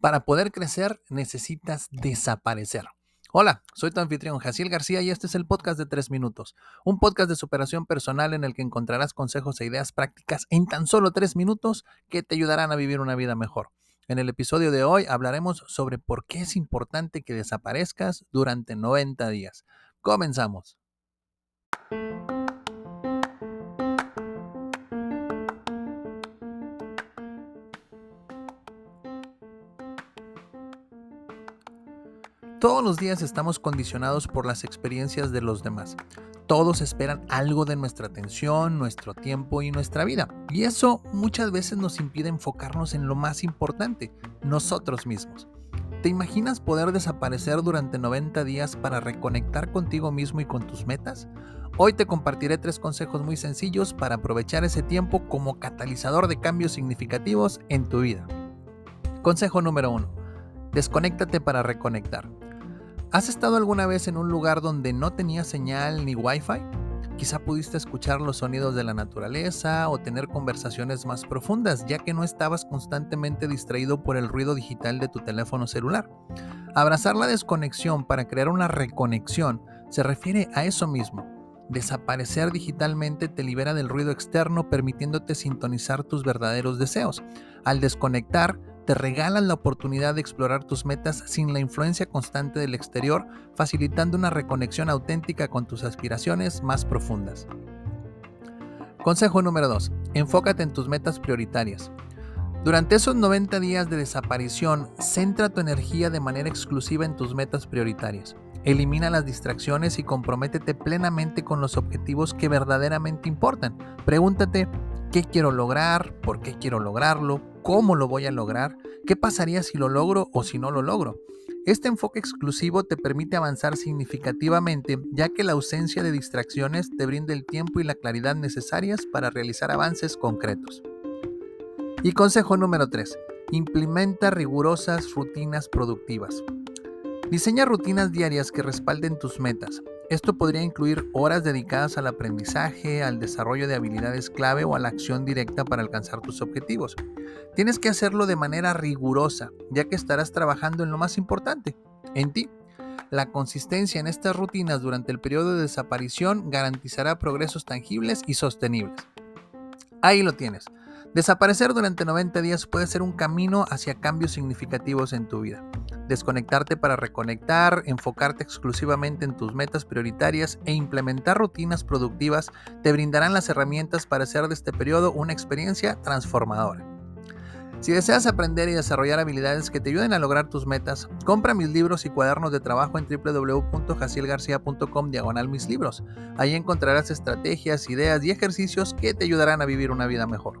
Para poder crecer necesitas desaparecer. Hola, soy tu anfitrión Jaciel García y este es el podcast de 3 minutos, un podcast de superación personal en el que encontrarás consejos e ideas prácticas en tan solo 3 minutos que te ayudarán a vivir una vida mejor. En el episodio de hoy hablaremos sobre por qué es importante que desaparezcas durante 90 días. Comenzamos. Todos los días estamos condicionados por las experiencias de los demás. Todos esperan algo de nuestra atención, nuestro tiempo y nuestra vida. Y eso muchas veces nos impide enfocarnos en lo más importante, nosotros mismos. ¿Te imaginas poder desaparecer durante 90 días para reconectar contigo mismo y con tus metas? Hoy te compartiré tres consejos muy sencillos para aprovechar ese tiempo como catalizador de cambios significativos en tu vida. Consejo número 1. Desconéctate para reconectar. ¿Has estado alguna vez en un lugar donde no tenía señal ni wifi? Quizá pudiste escuchar los sonidos de la naturaleza o tener conversaciones más profundas, ya que no estabas constantemente distraído por el ruido digital de tu teléfono celular. Abrazar la desconexión para crear una reconexión se refiere a eso mismo. Desaparecer digitalmente te libera del ruido externo permitiéndote sintonizar tus verdaderos deseos. Al desconectar, te regalan la oportunidad de explorar tus metas sin la influencia constante del exterior, facilitando una reconexión auténtica con tus aspiraciones más profundas. Consejo número 2. Enfócate en tus metas prioritarias. Durante esos 90 días de desaparición, centra tu energía de manera exclusiva en tus metas prioritarias. Elimina las distracciones y comprométete plenamente con los objetivos que verdaderamente importan. Pregúntate, ¿qué quiero lograr? ¿Por qué quiero lograrlo? Cómo lo voy a lograr, qué pasaría si lo logro o si no lo logro. Este enfoque exclusivo te permite avanzar significativamente ya que la ausencia de distracciones te brinda el tiempo y la claridad necesarias para realizar avances concretos. Y consejo número 3. Implementa rigurosas rutinas productivas. Diseña rutinas diarias que respalden tus metas. Esto podría incluir horas dedicadas al aprendizaje, al desarrollo de habilidades clave o a la acción directa para alcanzar tus objetivos. Tienes que hacerlo de manera rigurosa, ya que estarás trabajando en lo más importante, en ti. La consistencia en estas rutinas durante el periodo de desaparición garantizará progresos tangibles y sostenibles. Ahí lo tienes. Desaparecer durante 90 días puede ser un camino hacia cambios significativos en tu vida. Desconectarte para reconectar, enfocarte exclusivamente en tus metas prioritarias e implementar rutinas productivas te brindarán las herramientas para hacer de este periodo una experiencia transformadora. Si deseas aprender y desarrollar habilidades que te ayuden a lograr tus metas, compra mis libros y cuadernos de trabajo en www.jacielgarcia.com diagonal mis libros. Ahí encontrarás estrategias, ideas y ejercicios que te ayudarán a vivir una vida mejor.